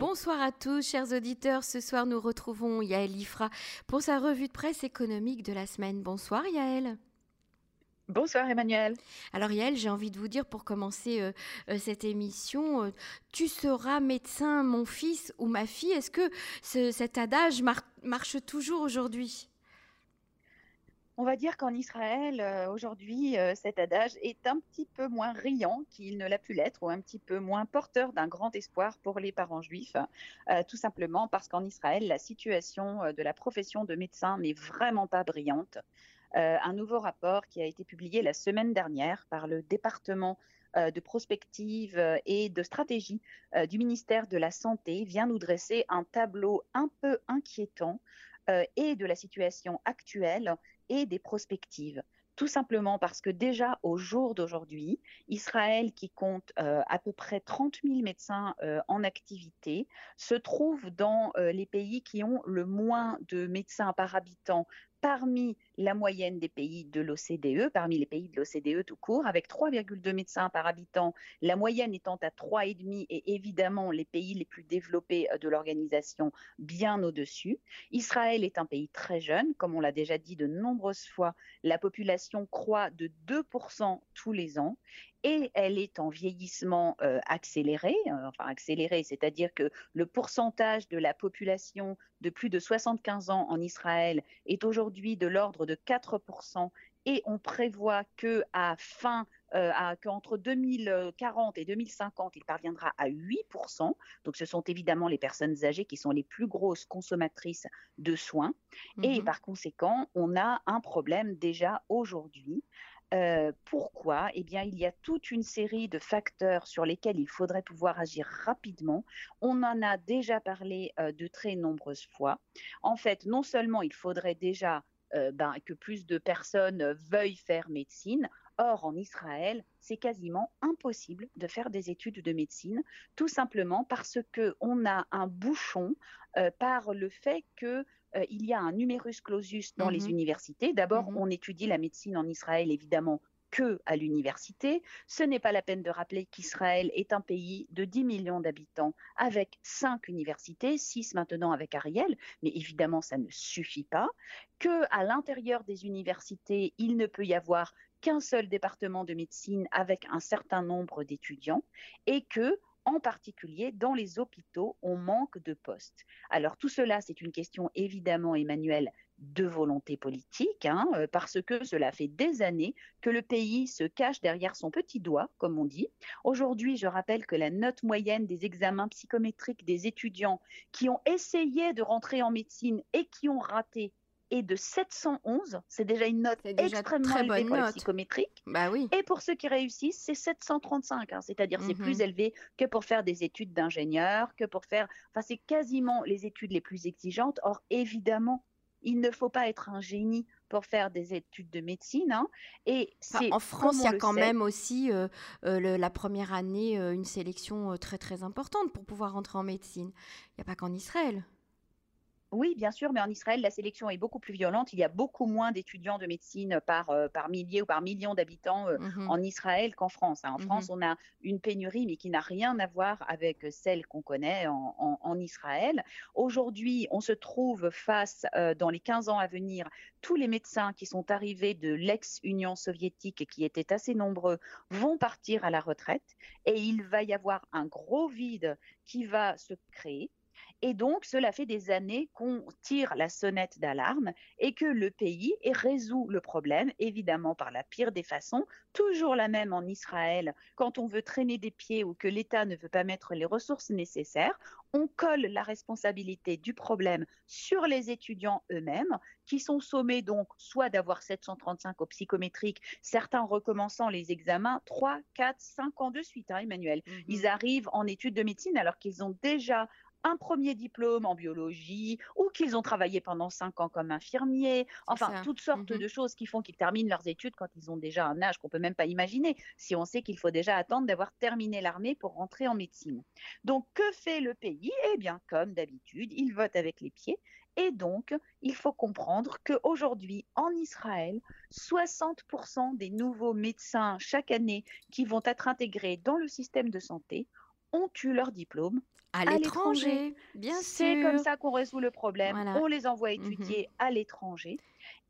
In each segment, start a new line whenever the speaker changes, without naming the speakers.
Bonsoir à tous, chers auditeurs. Ce soir, nous retrouvons Yaël Ifra pour sa revue de presse économique de la semaine. Bonsoir Yaël.
Bonsoir Emmanuel.
Alors Yael, j'ai envie de vous dire pour commencer euh, euh, cette émission, euh, tu seras médecin, mon fils ou ma fille? Est-ce que cet adage marche toujours aujourd'hui?
On va dire qu'en Israël, aujourd'hui, cet adage est un petit peu moins riant qu'il ne l'a pu l'être, ou un petit peu moins porteur d'un grand espoir pour les parents juifs, tout simplement parce qu'en Israël, la situation de la profession de médecin n'est vraiment pas brillante. Euh, un nouveau rapport qui a été publié la semaine dernière par le département euh, de prospective euh, et de stratégie du ministère de la Santé vient nous dresser un tableau un peu inquiétant et de la situation actuelle et des prospectives. Tout simplement parce que déjà au jour d'aujourd'hui, Israël, qui compte à peu près 30 000 médecins en activité, se trouve dans les pays qui ont le moins de médecins par habitant parmi la moyenne des pays de l'OCDE, parmi les pays de l'OCDE tout court, avec 3,2 médecins par habitant, la moyenne étant à 3,5 et évidemment les pays les plus développés de l'organisation bien au-dessus. Israël est un pays très jeune, comme on l'a déjà dit de nombreuses fois, la population croît de 2% tous les ans et elle est en vieillissement euh, accéléré, euh, enfin accéléré, c'est-à-dire que le pourcentage de la population de plus de 75 ans en Israël est aujourd'hui de l'ordre de 4% et on prévoit que à fin euh, qu'entre 2040 et 2050, il parviendra à 8%. Donc, ce sont évidemment les personnes âgées qui sont les plus grosses consommatrices de soins. Et mmh par conséquent, on a un problème déjà aujourd'hui euh, pourquoi? Eh bien, il y a toute une série de facteurs sur lesquels il faudrait pouvoir agir rapidement. On en a déjà parlé euh, de très nombreuses fois. En fait, non seulement il faudrait déjà euh, ben, que plus de personnes veuillent faire médecine. Or, en Israël, c'est quasiment impossible de faire des études de médecine, tout simplement parce qu'on a un bouchon par le fait que euh, il y a un numerus clausus dans les mmh universités. D'abord, mmh on étudie la médecine en Israël, évidemment, que à l'université. Ce n'est pas la peine de rappeler qu'Israël est un pays de 10 millions d'habitants avec 5 universités, 6 maintenant avec Ariel, mais évidemment ça ne suffit pas, que à l'intérieur des universités, il ne peut y avoir qu'un seul département de médecine avec un certain nombre d'étudiants et que en particulier dans les hôpitaux, on manque de postes. Alors tout cela, c'est une question évidemment, Emmanuel, de volonté politique, hein, euh, parce que cela fait des années que le pays se cache derrière son petit doigt, comme on dit. Aujourd'hui, je rappelle que la note moyenne des examens psychométriques des étudiants qui ont essayé de rentrer en médecine et qui ont raté est de 711. C'est déjà une note extrêmement très élevée pour psychométrique.
Bah oui.
Et pour ceux qui réussissent, c'est 735. Hein. C'est-à-dire c'est plus mhm. élevé que pour faire des études d'ingénieur, que pour faire. Enfin, c'est quasiment les études les plus exigeantes. Or, évidemment, il ne faut pas être un génie pour faire des études de médecine. Hein. Et
en France, il y a quand même aussi euh, euh, la première année euh, une sélection très très importante pour pouvoir rentrer en médecine. Il n'y a pas qu'en Israël.
Oui, bien sûr, mais en Israël, la sélection est beaucoup plus violente. Il y a beaucoup moins d'étudiants de médecine par, euh, par milliers ou par millions d'habitants euh, mmh en Israël qu'en France. Hein. En mmh France, on a une pénurie, mais qui n'a rien à voir avec celle qu'on connaît en, Israël. Aujourd'hui, on se trouve face, euh, dans les 15 ans à venir, tous les médecins qui sont arrivés de l'ex-Union soviétique et qui étaient assez nombreux vont partir à la retraite et il va y avoir un gros vide qui va se créer et donc, cela fait des années qu'on tire la sonnette d'alarme et que le pays résout le problème, évidemment par la pire des façons, toujours la même en Israël, quand on veut traîner des pieds ou que l'État ne veut pas mettre les ressources nécessaires, on colle la responsabilité du problème sur les étudiants eux-mêmes, qui sont sommés donc soit d'avoir 735 au psychométrique, certains recommençant les examens 3, 4, 5 ans de suite, hein, Emmanuel. Mmh Ils arrivent en études de médecine alors qu'ils ont déjà un premier diplôme en biologie ou qu'ils ont travaillé pendant cinq ans comme infirmiers. Enfin, toutes sortes mhm. de choses qui font qu'ils terminent leurs études quand ils ont déjà un âge qu'on peut même pas imaginer, si on sait qu'il faut déjà attendre d'avoir terminé l'armée pour rentrer en médecine. Donc, que fait le pays? Eh bien, comme d'habitude, il vote avec les pieds. Et donc, il faut comprendre qu'aujourd'hui, en Israël, 60% des nouveaux médecins chaque année qui vont être intégrés dans le système de santé ont eu leur diplôme
à l'étranger. Bien sûr.
C'est comme ça qu'on résout le problème. On les envoie mmh étudier à l'étranger.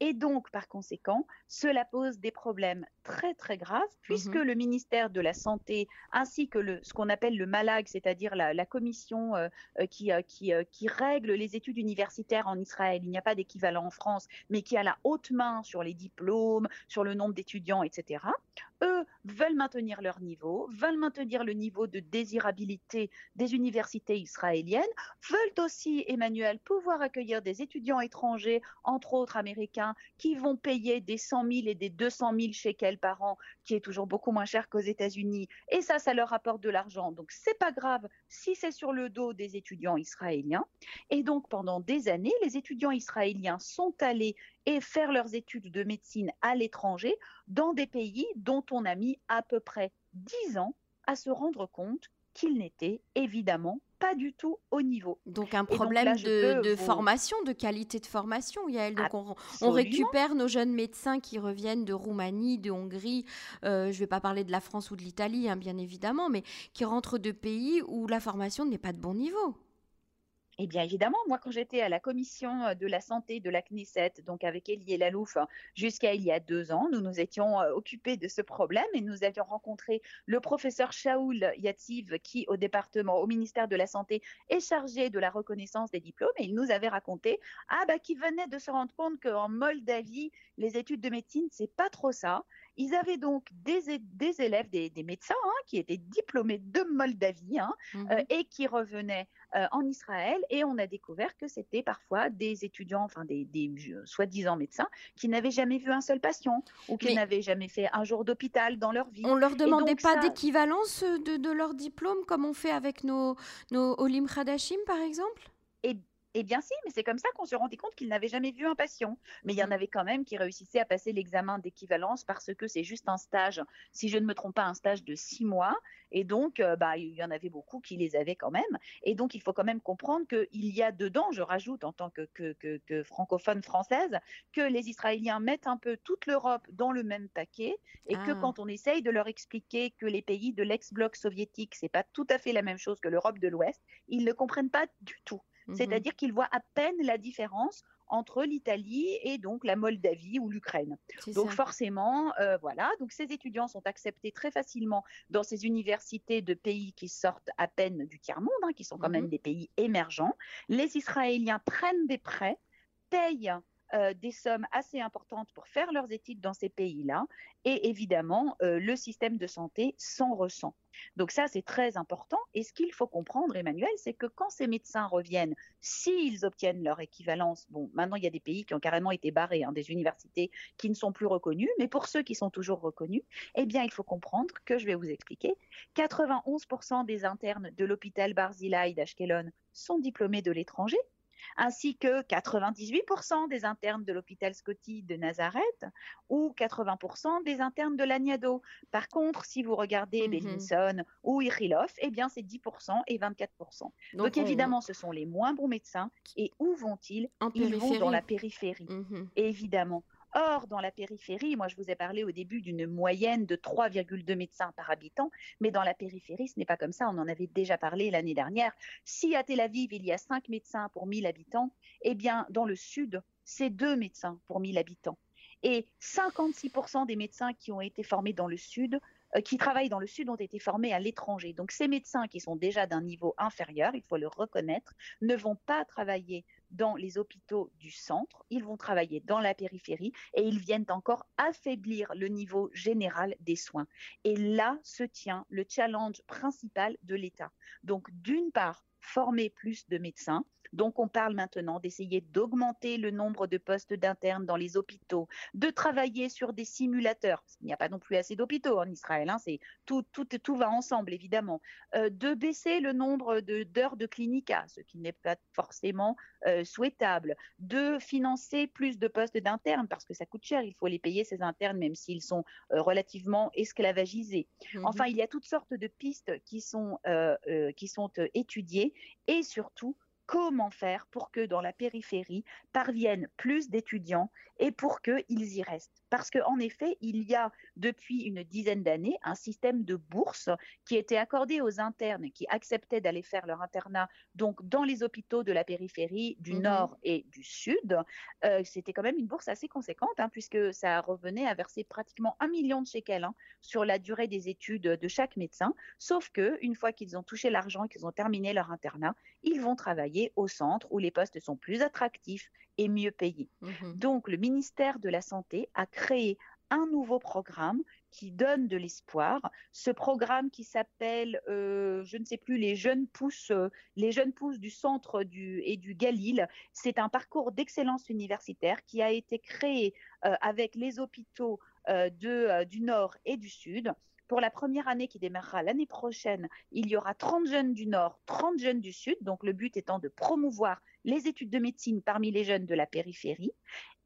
Et donc, par conséquent, cela pose des problèmes très très graves puisque mmh le ministère de la Santé ainsi que le, ce qu'on appelle le MALAG, c'est-à-dire la, commission euh, euh, qui, euh, qui, règle les études universitaires en Israël, il n'y a pas d'équivalent en France, mais qui a la haute main sur les diplômes, sur le nombre d'étudiants, etc. Eux veulent maintenir leur niveau, veulent maintenir le niveau de désirabilité des universités israéliennes, veulent aussi, Emmanuel, pouvoir accueillir des étudiants étrangers, entre autres américains, qui vont payer des 100 000 et des 200 000 shekels par an, qui est toujours beaucoup moins cher qu'aux États-Unis. Et ça, ça leur apporte de l'argent. Donc, c'est pas grave si c'est sur le dos des étudiants israéliens. Et donc, pendant des années, les étudiants israéliens sont allés et faire leurs études de médecine à l'étranger dans des pays dont on a mis à peu près 10 ans à se rendre compte qu'ils n'étaient évidemment pas du tout au niveau.
Donc un problème de, formation, de qualité de formation, Yael. Donc on, récupère nos jeunes médecins qui reviennent de Roumanie, de Hongrie, euh, je ne vais pas parler de la France ou de l'Italie, hein, bien évidemment, mais qui rentrent de pays où la formation n'est pas de bon niveau.
Eh bien évidemment, moi quand j'étais à la commission euh, de la santé de la Knesset, donc avec Elie Lalouf, hein, jusqu'à il y a deux ans, nous nous étions euh, occupés de ce problème et nous avions rencontré le professeur Shaoul Yatsiv qui au département, au ministère de la Santé, est chargé de la reconnaissance des diplômes et il nous avait raconté ah bah qu'il venait de se rendre compte qu'en Moldavie, les études de médecine, c'est pas trop ça. Ils avaient donc des, des élèves, des, médecins hein, qui étaient diplômés de Moldavie hein, mmh euh, et qui revenaient euh, en Israël. Et on a découvert que c'était parfois des étudiants, enfin des, soi-disant médecins, qui n'avaient jamais vu un seul patient ou qui n'avaient jamais fait un jour d'hôpital dans leur vie.
On leur demandait pas d'équivalence de, leur diplôme comme on fait avec nos, nos Olim Khadashim par exemple?
Eh bien si, mais c'est comme ça qu'on se rendait compte qu'il n'avait jamais vu un patient. Mais il y en mmh. avait quand même qui réussissaient à passer l'examen d'équivalence parce que c'est juste un stage, si je ne me trompe pas, un stage de six mois. Et donc, euh, bah, il y en avait beaucoup qui les avaient quand même. Et donc, il faut quand même comprendre qu'il y a dedans, je rajoute en tant que, que, francophone française, que les Israéliens mettent un peu toute l'Europe dans le même paquet et que ah. quand on essaye de leur expliquer que les pays de l'ex-bloc soviétique, c'est pas tout à fait la même chose que l'Europe de l'Ouest, ils ne comprennent pas du tout. Mmh C'est-à-dire qu'ils voient à peine la différence entre l'Italie et donc la Moldavie ou l'Ukraine. Donc forcément, euh, voilà. Donc ces étudiants sont acceptés très facilement dans ces universités de pays qui sortent à peine du tiers monde, hein, qui sont quand mmh même des pays émergents. Les Israéliens prennent des prêts, payent euh, des sommes assez importantes pour faire leurs études dans ces pays-là. Et évidemment, euh, le système de santé s'en ressent. Donc ça, c'est très important. Et ce qu'il faut comprendre, Emmanuel, c'est que quand ces médecins reviennent, s'ils obtiennent leur équivalence, bon, maintenant il y a des pays qui ont carrément été barrés, hein, des universités qui ne sont plus reconnues, mais pour ceux qui sont toujours reconnus, eh bien, il faut comprendre que je vais vous expliquer, 91% des internes de l'hôpital Barzilai d'Ashkelon sont diplômés de l'étranger ainsi que 98% des internes de l'hôpital Scotty de Nazareth ou 80% des internes de l'Agnado. Par contre, si vous regardez mmh ou Irilov, eh bien c'est 10% et 24%. Donc, évidemment, ce sont les moins bons médecins. Et où vont-ils? Ils vont dans la périphérie. Mmh évidemment. Or, dans la périphérie, moi je vous ai parlé au début d'une moyenne de 3,2 médecins par habitant, mais dans la périphérie, ce n'est pas comme ça, on en avait déjà parlé l'année dernière. Si à Tel Aviv, il y a 5 médecins pour 1000 habitants, eh bien dans le sud, c'est 2 médecins pour 1000 habitants. Et 56% des médecins qui ont été formés dans le sud qui travaillent dans le Sud ont été formés à l'étranger. Donc ces médecins qui sont déjà d'un niveau inférieur, il faut le reconnaître, ne vont pas travailler dans les hôpitaux du centre, ils vont travailler dans la périphérie et ils viennent encore affaiblir le niveau général des soins. Et là se tient le challenge principal de l'État. Donc d'une part, former plus de médecins, donc on parle maintenant d'essayer d'augmenter le nombre de postes d'internes dans les hôpitaux, de travailler sur des simulateurs. Il n'y a pas non plus assez d'hôpitaux en Israël, hein, c'est tout, tout, tout va ensemble évidemment. Euh, de baisser le nombre d'heures de, clinica, ce qui n'est pas forcément euh, souhaitable. De financer plus de postes d'internes parce que ça coûte cher, il faut les payer ces internes même s'ils sont euh, relativement esclavagisés. Mhm. Enfin, il y a toutes sortes de pistes qui sont, qui sont étudiées et surtout comment faire pour que dans la périphérie parviennent plus d'étudiants et pour qu'ils y restent. parce qu'en effet, il y a depuis une dizaine d'années un système de bourse qui était accordé aux internes qui acceptaient d'aller faire leur internat donc dans les hôpitaux de la périphérie du mmh Nord et du Sud. Euh, c'était quand même une bourse assez conséquente hein, puisque ça revenait à verser pratiquement un million de shekels hein, sur la durée des études de chaque médecin. Sauf que une fois qu'ils ont touché l'argent et qu'ils ont terminé leur internat, ils vont travailler au centre où les postes sont plus attractifs et mieux payés. Mmh donc le ministère de la Santé a créé un nouveau programme qui donne de l'espoir. Ce programme qui s'appelle, euh, je ne sais plus, les jeunes pousses, euh, les jeunes pousses du centre du, et du Galil. C'est un parcours d'excellence universitaire qui a été créé euh, avec les hôpitaux de, du Nord et du Sud. Pour la première année qui démarrera l'année prochaine, il y aura 30 jeunes du Nord, 30 jeunes du Sud. Donc le but étant de promouvoir les études de médecine parmi les jeunes de la périphérie.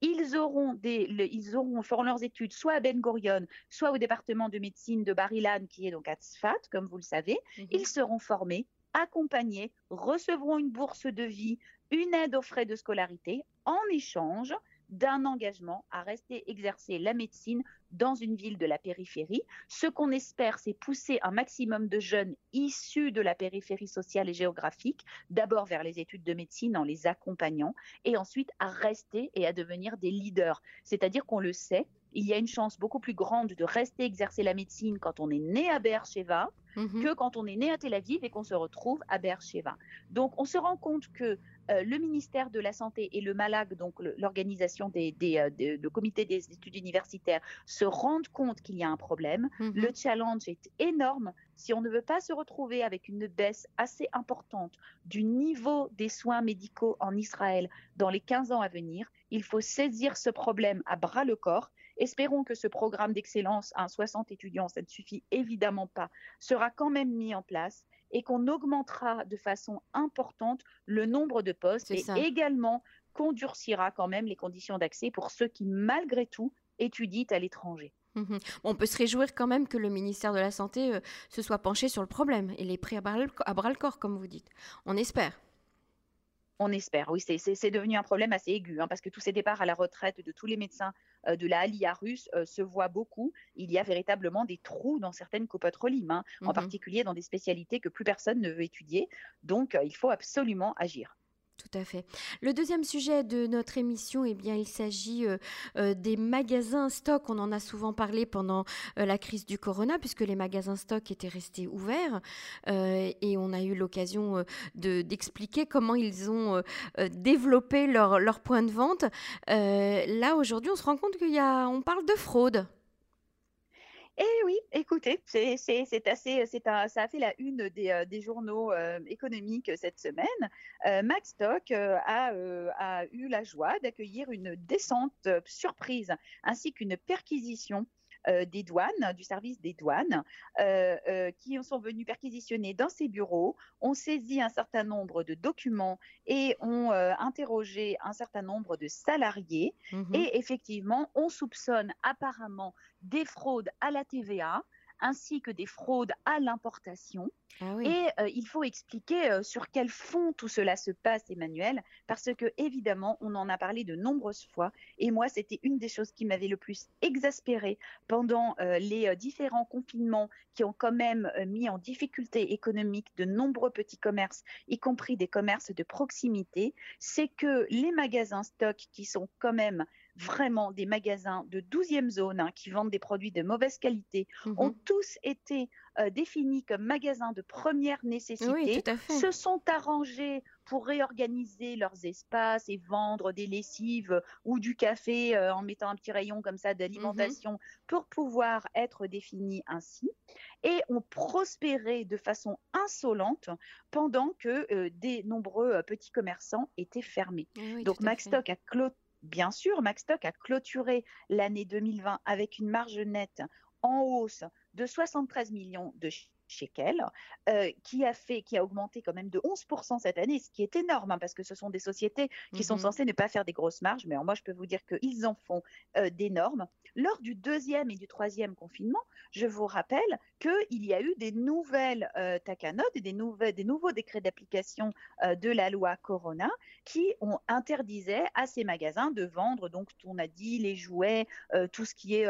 Ils auront, des, ils auront feront leurs études soit à Ben Gurion, soit au département de médecine de Barilan, qui est donc à Tzfat, comme vous le savez. Mhm. Ils seront formés, accompagnés, recevront une bourse de vie, une aide aux frais de scolarité en échange d'un engagement à rester exercer la médecine dans une ville de la périphérie. Ce qu'on espère, c'est pousser un maximum de jeunes issus de la périphérie sociale et géographique, d'abord vers les études de médecine en les accompagnant, et ensuite à rester et à devenir des leaders. C'est-à-dire qu'on le sait, il y a une chance beaucoup plus grande de rester exercer la médecine quand on est né à Beersheba mhm. que quand on est né à Tel Aviv et qu'on se retrouve à Beersheba. Donc on se rend compte que euh, le ministère de la Santé et le MALAG, donc l'organisation des, euh, comité des études universitaires, se rendent compte qu'il y a un problème. Mhm. Le challenge est énorme. Si on ne veut pas se retrouver avec une baisse assez importante du niveau des soins médicaux en Israël dans les 15 ans à venir, il faut saisir ce problème à bras le corps. Espérons que ce programme d'excellence à 60 étudiants, ça ne suffit évidemment pas, sera quand même mis en place et qu'on augmentera de façon importante le nombre de postes et également qu'on durcira quand même les conditions d'accès pour ceux qui, malgré tout, étudient à l'étranger.
Mmh on peut se réjouir quand même que le ministère de la Santé euh, se soit penché sur le problème et les pris à bras, le, corps, comme vous dites. On espère.
On espère, oui, c'est devenu un problème assez aigu, hein, parce que tous ces départs à la retraite de tous les médecins euh, de la Alia russe euh, se voient beaucoup. Il y a véritablement des trous dans certaines copotrolymes, hein, en mmh particulier dans des spécialités que plus personne ne veut étudier. Donc, il faut absolument agir.
Tout à fait. Le deuxième sujet de notre émission, eh bien, il s'agit euh, euh, des magasins stock. On en a souvent parlé pendant euh, la crise du corona, puisque les magasins stock étaient restés ouverts. et on a eu l'occasion d'expliquer comment ils ont développé leur, leur, point de vente. là, aujourd'hui, on se rend compte qu'il parle de fraude.
Eh oui, écoutez, c'est assez, c'est ça a fait la une des, euh, journaux euh, économiques cette semaine. Euh, Max Stock a, a, eu la joie d'accueillir une descente surprise ainsi qu'une perquisition euh, des douanes, du service des douanes, euh, euh, qui sont venus perquisitionner dans ses bureaux, ont saisi un certain nombre de documents et ont interrogé un certain nombre de salariés. Mmh et effectivement, on soupçonne apparemment des fraudes à la TVA ainsi que des fraudes à l'importation. Ah et euh, il faut expliquer euh, sur quel fond tout cela se passe, Emmanuel, parce que évidemment, on en a parlé de nombreuses fois, et moi, c'était une des choses qui m'avait le plus exaspérée pendant euh, les différents confinements qui ont quand même mis en difficulté économique de nombreux petits commerces, y compris des commerces de proximité, c'est que les magasins stock qui sont quand même vraiment des magasins de 12e zone hein, qui vendent des produits de mauvaise qualité mmh ont tous été euh, définis comme magasins de première nécessité, se sont arrangés pour réorganiser leurs espaces et vendre des lessives ou du café euh, en mettant un petit rayon comme ça d'alimentation mmh pour pouvoir être définis ainsi. Et ont prospéré de façon insolente pendant que euh, des nombreux petits commerçants étaient fermés. Donc Maxstock a clôturé Bien sûr, Maxstock a clôturé l'année 2020 avec une marge nette en hausse de 73 millions de shekels, euh, qui a fait, qui a augmenté quand même de 11% cette année, ce qui est énorme hein, parce que ce sont des sociétés qui sont mmh censées ne pas faire des grosses marges, mais moi je peux vous dire qu'ils en font euh, d'énormes. Lors du deuxième et du troisième confinement, je vous rappelle qu'il y a eu des nouvelles euh, et des, nouvelles, des nouveaux décrets d'application euh, de la loi Corona qui ont interdisait à ces magasins de vendre, donc on a dit les jouets, tout ce qui est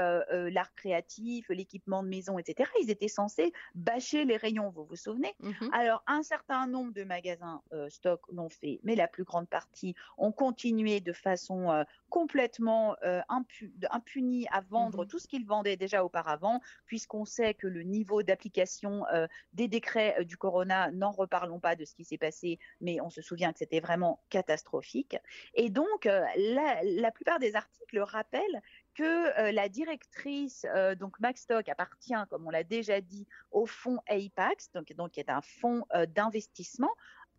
l'art créatif, l'équipement de maison, etc. Ils étaient censés bâcher les rayons, vous vous souvenez? Mmh Alors, un certain nombre de magasins euh, stock l'ont fait, mais la plus grande partie ont continué de façon euh, complètement euh, impunie à vendre mmh tout ce qu'ils vendaient déjà auparavant, puisqu'on sait que le niveau d'application des décrets du corona, n'en reparlons pas de ce qui s'est passé, mais on se souvient que c'était vraiment catastrophique. Et donc, la, la plupart des articles rappellent que euh, la directrice, euh, donc Maxstock, appartient, comme on l'a déjà dit, au fonds APAX, donc, donc qui est un fonds euh, d'investissement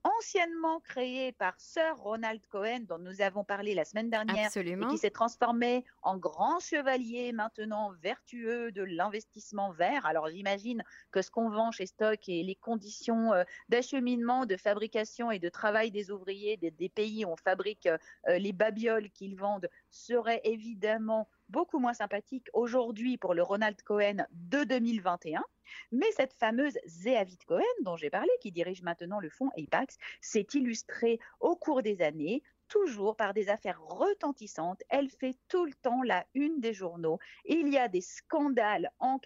anciennement créé par Sir Ronald Cohen, dont nous avons parlé la semaine dernière, et qui s'est transformé en grand chevalier maintenant vertueux de l'investissement vert. Alors j'imagine que ce qu'on vend chez Stock et les conditions d'acheminement, de fabrication et de travail des ouvriers des, pays où on fabrique les babioles qu'ils vendent seraient évidemment beaucoup moins sympathique aujourd'hui pour le Ronald Cohen de 2021. Mais cette fameuse Zéavit Cohen dont j'ai parlé, qui dirige maintenant le fonds Apax, s'est illustrée au cours des années toujours par des affaires retentissantes. Elle fait tout le temps la une des journaux. Il y a des scandales en,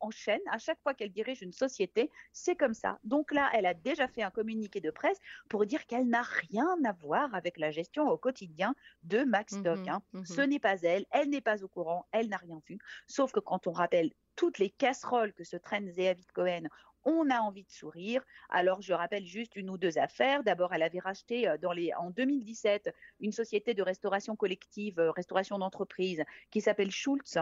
en, chaîne. À chaque fois qu'elle dirige une société, c'est comme ça. Donc là, elle a déjà fait un communiqué de presse pour dire qu'elle n'a rien à voir avec la gestion au quotidien de Max mmh Stock. Hein. Mmh Ce n'est pas elle. Elle n'est pas au courant. Elle n'a rien vu. Sauf que quand on rappelle toutes les casseroles que se traîne Zéavid Cohen on a envie de sourire. Alors, je rappelle juste une ou deux affaires. D'abord, elle avait racheté euh, dans les, en 2017 une société de restauration collective, euh, restauration d'entreprise, qui s'appelle Schultz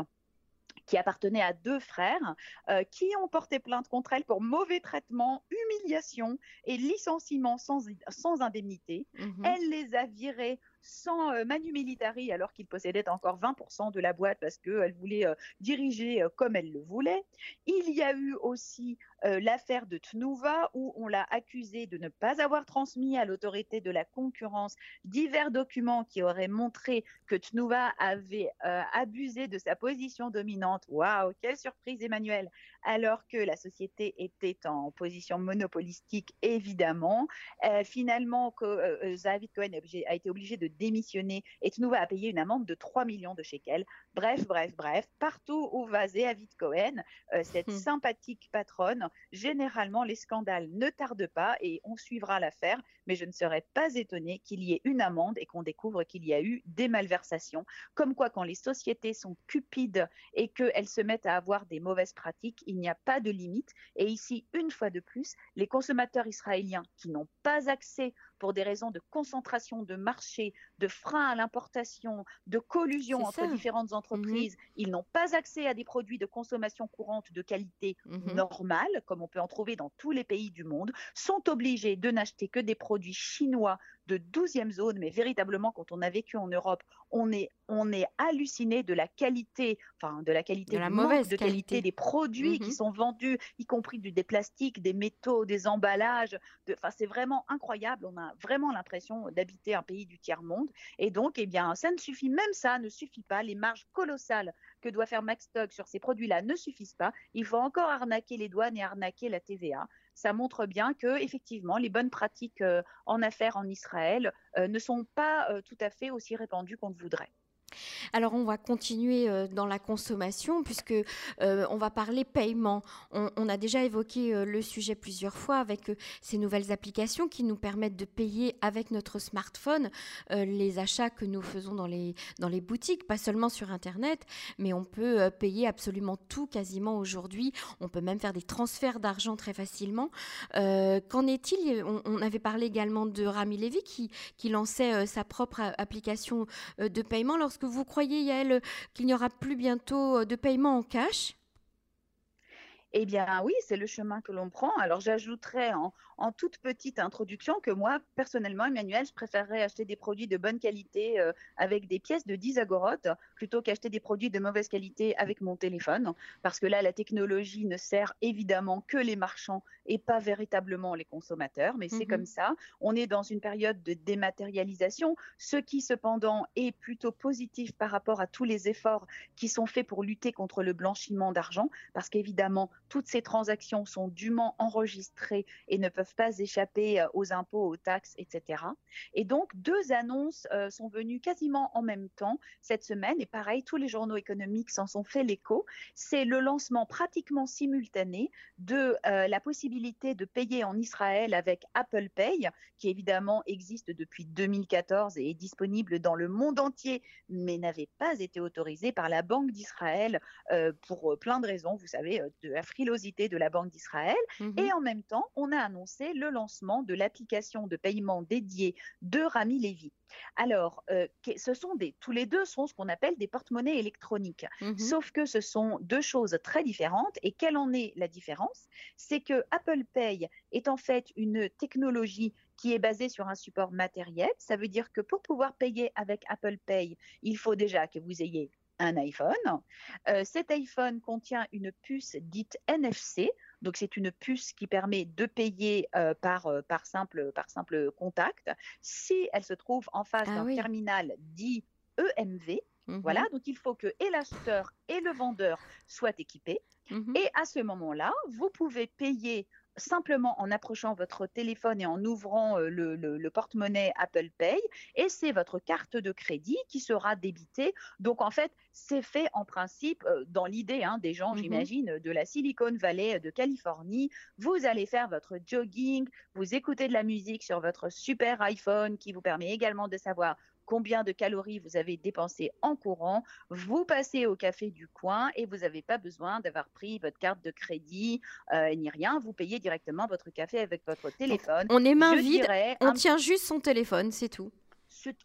qui appartenait à deux frères, euh, qui ont porté plainte contre elle pour mauvais traitement, humiliation et licenciement sans, sans indemnité. Mmh elle les a virés sans euh, Manu Militari alors qu'il possédait encore 20% de la boîte parce qu'elle voulait euh, diriger comme elle le voulait. Il y a eu aussi l'affaire de Tnuva où on l'a accusé de ne pas avoir transmis à l'autorité de la concurrence divers documents qui auraient montré que Tnuva avait abusé de sa position dominante. Waouh, quelle surprise Emmanuel alors que la société était en position monopolistique, évidemment. Euh, finalement, euh, euh, Zavid Cohen a été obligé de démissionner et Tnouva a payé une amende de 3 millions de shekels. Bref, bref, bref, partout où va Zavid Cohen, cette hmm. sympathique patronne, généralement les scandales ne tardent pas et on suivra l'affaire, mais je ne serais pas étonnée qu'il y ait une amende et qu'on découvre qu'il y a eu des malversations. Comme quoi, quand les sociétés sont cupides et qu'elles se mettent à avoir des mauvaises pratiques, il n'y a pas de limite. Et ici, une fois de plus, les consommateurs israéliens qui n'ont pas accès pour des raisons de concentration de marché, de frein à l'importation, de collusion entre différentes mmh entreprises. Ils n'ont pas accès à des produits de consommation courante de qualité mmh normale, comme on peut en trouver dans tous les pays du monde, sont obligés de n'acheter que des produits chinois de 12e zone, mais véritablement, quand on a vécu en Europe, on est, on est halluciné de la qualité, enfin, de la qualité,
de la mauvaise
de qualité. des produits qui mmh sont vendus, y compris du, des plastiques, des métaux, des emballages. Enfin, c'est vraiment incroyable. On a vraiment l'impression d'habiter un pays du tiers-monde. Et donc, eh bien, ça ne suffit, même ça ne suffit pas. Les marges colossales que doit faire Max Stock sur ces produits-là ne suffisent pas. Il faut encore arnaquer les douanes et arnaquer la TVA ça montre bien que effectivement les bonnes pratiques euh, en affaires en Israël euh, ne sont pas euh, tout à fait aussi répandues qu'on le voudrait.
Alors on va continuer euh, dans la consommation puisque euh, on va parler paiement. On, a déjà évoqué euh, le sujet plusieurs fois avec ces nouvelles applications qui nous permettent de payer avec notre smartphone les achats que nous faisons dans les, dans les boutiques, pas seulement sur Internet, mais on peut payer absolument tout quasiment aujourd'hui. On peut même faire des transferts d'argent très facilement. Qu'en est-il? On, avait parlé également de Rami Levy qui, lançait sa propre application de paiement lorsque vous croyez, Yael, qu'il n'y aura plus bientôt euh, de paiement en cash
eh bien oui, c'est le chemin que l'on prend. Alors j'ajouterais en, toute petite introduction que moi, personnellement, Emmanuel, je préférerais acheter des produits de bonne qualité euh, avec des pièces de 10 agorotes plutôt qu'acheter des produits de mauvaise qualité avec mon téléphone. Parce que là, la technologie ne sert évidemment que les marchands et pas véritablement les consommateurs. Mais c'est mmh comme ça. On est dans une période de dématérialisation, ce qui cependant est plutôt positif par rapport à tous les efforts qui sont faits pour lutter contre le blanchiment d'argent. Parce qu'évidemment, toutes ces transactions sont dûment enregistrées et ne peuvent pas échapper euh, aux impôts, aux taxes, etc. Et donc, deux annonces euh, sont venues quasiment en même temps cette semaine. Et pareil, tous les journaux économiques s'en sont fait l'écho. C'est le lancement pratiquement simultané de euh, la possibilité de payer en Israël avec Apple Pay, qui évidemment existe depuis 2014 et est disponible dans le monde entier, mais n'avait pas été autorisé par la Banque d'Israël pour plein de raisons. Vous savez, de la frilosité de la Banque d'Israël. Mhm. Et en même temps, on a annoncé le lancement de l'application de paiement dédiée de Rami Levy. Alors, euh, ce sont des, tous les deux sont ce qu'on appelle des porte-monnaies électroniques. Mhm. Sauf que ce sont deux choses très différentes. Et quelle en est la différence? C'est que Apple Pay est en fait une technologie qui est basée sur un support matériel. Ça veut dire que pour pouvoir payer avec Apple Pay, il faut déjà que vous ayez un iPhone. Euh, cet iPhone contient une puce dite NFC. Donc c'est une puce qui permet de payer euh, par, euh, par, simple, par simple contact si elle se trouve en face ah d'un terminal dit EMV. Mhm. Voilà, donc il faut que et l'acheteur et le vendeur soient équipés. Mhm. Et à ce moment-là, vous pouvez payer simplement en approchant votre téléphone et en ouvrant euh, le, porte-monnaie Apple Pay et c'est votre carte de crédit qui sera débitée. Donc en fait, c'est fait en principe euh, dans l'idée hein, des gens, mmh j'imagine, de la Silicon Valley de Californie. Vous allez faire votre jogging, vous écoutez de la musique sur votre super iPhone qui vous permet également de savoir combien de calories vous avez dépensé en courant, vous passez au café du coin et vous n'avez pas besoin d'avoir pris votre carte de crédit euh, ni rien. Vous payez directement votre café avec votre téléphone.
On est main vide, on tient juste son téléphone, c'est tout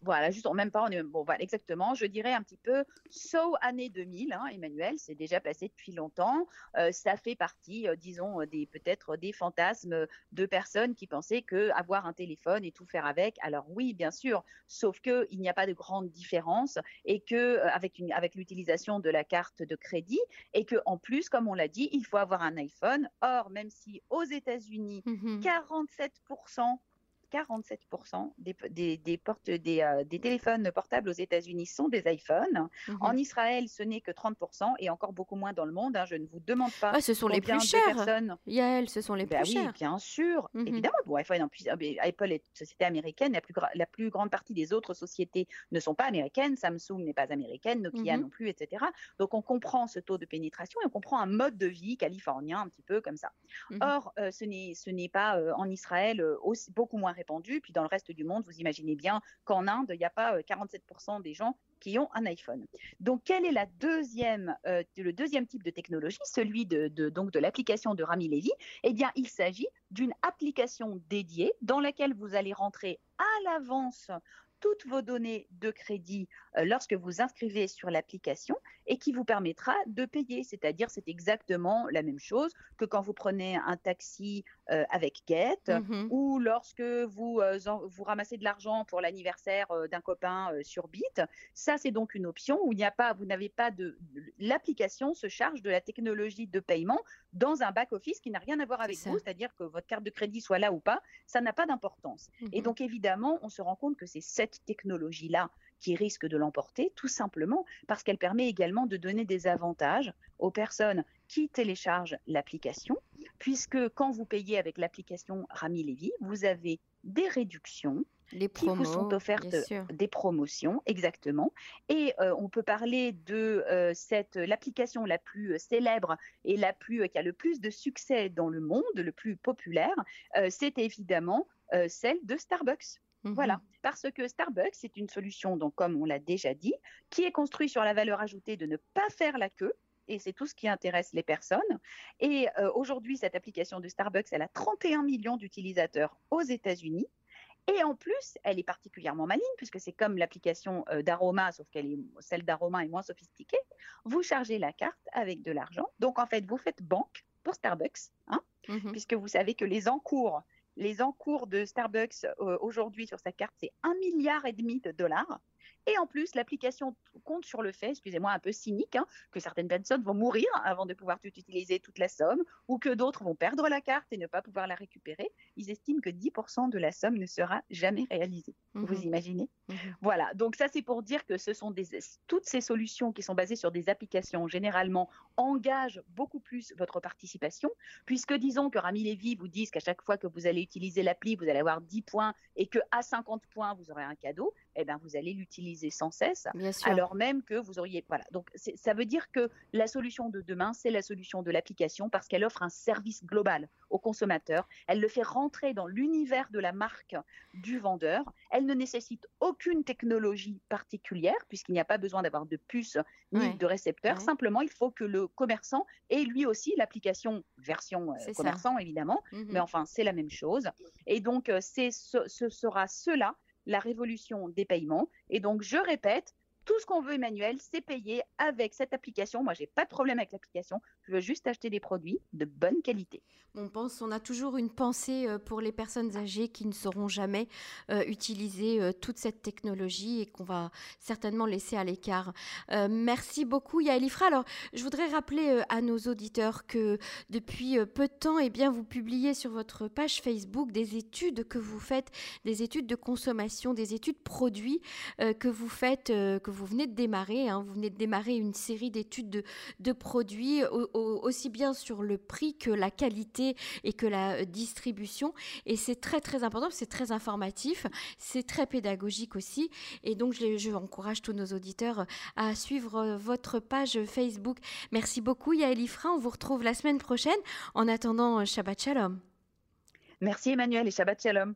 voilà, juste en même pas, bon, voilà, exactement. Je dirais un petit peu so année 2000, hein, Emmanuel, c'est déjà passé depuis longtemps. Euh, ça fait partie, euh, disons, des peut-être des fantasmes de personnes qui pensaient que avoir un téléphone et tout faire avec. Alors oui, bien sûr, sauf que il n'y a pas de grande différence et que euh, avec une, avec l'utilisation de la carte de crédit et que en plus, comme on l'a dit, il faut avoir un iPhone. Or, même si aux États-Unis, 47% mmh 47% des, des, portes, des, euh, des, téléphones portables aux États-Unis sont des iPhones. Mhm. En Israël, ce n'est que 30% et encore beaucoup moins dans le monde. Hein. Je ne vous demande pas.
Ah, ce sont les plus chers. Personnes... Yael, ce sont les ben plus
oui,
chers.
Bien sûr, mhm. évidemment. Bon, iPhone, Apple est une société américaine. La plus, la plus, grande partie des autres sociétés ne sont pas américaines. Samsung n'est pas américaine, Nokia mhm. non plus, etc. Donc on comprend ce taux de pénétration et on comprend un mode de vie californien un petit peu comme ça. Or, euh, ce n'est pas euh, en Israël euh, aussi, beaucoup moins répandu. Puis dans le reste du monde, vous imaginez bien qu'en Inde, il n'y a pas 47% euh, des gens qui ont un iPhone. Donc, quel est euh, le deuxième type de technologie, celui de, donc de l'application de Rami Levy Eh bien, il s'agit d'une application dédiée dans laquelle vous allez rentrer à l'avance toutes vos données de crédit euh, lorsque vous inscrivez sur l'application et qui vous permettra de payer. C'est-à-dire, c'est exactement la même chose que quand vous prenez un taxi euh, avec Get mm-hmm. ou lorsque vous, euh, vous ramassez de l'argent pour l'anniversaire d'un copain sur Bit. Ça, c'est donc une option où il n'y a pas, vous n'avez pas de. L'application se charge de la technologie de paiement dans un back-office qui n'a rien à voir avec vous, c'est-à-dire que votre carte de crédit soit là ou pas, ça n'a pas d'importance. Et mm-hmm. donc, évidemment, on se rend compte que c'est cette technologie-là qui risque de l'emporter, tout simplement parce qu'elle permet également de donner des avantages aux personnes qui téléchargent l'application, puisque quand vous payez avec l'application Rami Levy, vous avez des réductions
les promos,
qui vous sont offertes des promotions, exactement. Et euh, on peut parler de euh, cette l'application la plus célèbre et la plus qui a le plus de succès dans le monde, le plus populaire, euh, c'est évidemment celle de Starbucks. Voilà, mmh parce que Starbucks, c'est une solution, donc comme on l'a déjà dit, qui est construite sur la valeur ajoutée de ne pas faire la queue. Et c'est tout ce qui intéresse les personnes. Et euh, aujourd'hui, cette application de Starbucks, elle a 31 millions d'utilisateurs aux États-Unis. Et en plus, elle est particulièrement maligne puisque c'est comme l'application euh, d'Aroma, sauf qu'elle est celle d'Aroma est moins sophistiquée. Vous chargez la carte avec de l'argent. Donc en fait, vous faites banque pour Starbucks, hein, mmh puisque vous savez que les encours, les encours de Starbucks euh, aujourd'hui sur sa carte, c'est un milliard et demi de dollars. Et en plus, l'application compte sur le fait, excusez-moi, un peu cynique, hein, que certaines personnes vont mourir avant de pouvoir utiliser toute la somme, ou que d'autres vont perdre la carte et ne pas pouvoir la récupérer. Ils estiment que 10% de la somme ne sera jamais réalisée. Vous mmh imaginez mmh Voilà, donc ça c'est pour dire que ce sont des, toutes ces solutions qui sont basées sur des applications, généralement, engagent beaucoup plus votre participation, puisque disons que Rami Levy vous dise qu'à chaque fois que vous allez utiliser l'appli, vous allez avoir 10 points et que à 50 points, vous aurez un cadeau, eh bien, vous allez l'utiliser sans cesse, alors même que vous auriez. Voilà. Donc, ça veut dire que la solution de demain, c'est la solution de l'application parce qu'elle offre un service global au consommateur. Elle le fait rentrer dans l'univers de la marque du vendeur. Elle ne nécessite aucune technologie particulière puisqu'il n'y a pas besoin d'avoir de puce ni de récepteur. Simplement, il faut que le commerçant ait lui aussi l'application version euh, commerçant, évidemment. Mmh Mais enfin, c'est la même chose. Et donc, euh, c'est ce, ce sera cela la révolution des paiements. Et donc, je répète, tout ce qu'on veut, Emmanuel, c'est payer avec cette application. Moi, j'ai pas de problème avec l'application. Je veux juste acheter des produits de bonne qualité.
On pense, on a toujours une pensée euh, pour les personnes âgées qui ne sauront jamais euh, utiliser euh, toute cette technologie et qu'on va certainement laisser à l'écart. merci beaucoup, Yael Ifra. Alors, je voudrais rappeler à nos auditeurs que depuis peu de temps, eh bien, vous publiez sur votre page Facebook des études que vous faites, des études de consommation, des études produits que vous faites, vous venez de démarrer. Hein. vous venez de démarrer une série d'études de, produits, aussi bien sur le prix que la qualité et que la euh, distribution. Et c'est très très important, c'est très informatif, c'est très pédagogique aussi. Et donc je, encourage tous nos auditeurs à suivre euh, votre page Facebook. Merci beaucoup Yael on vous retrouve la semaine prochaine. En attendant, Shabbat Shalom.
Merci Emmanuel et Shabbat Shalom.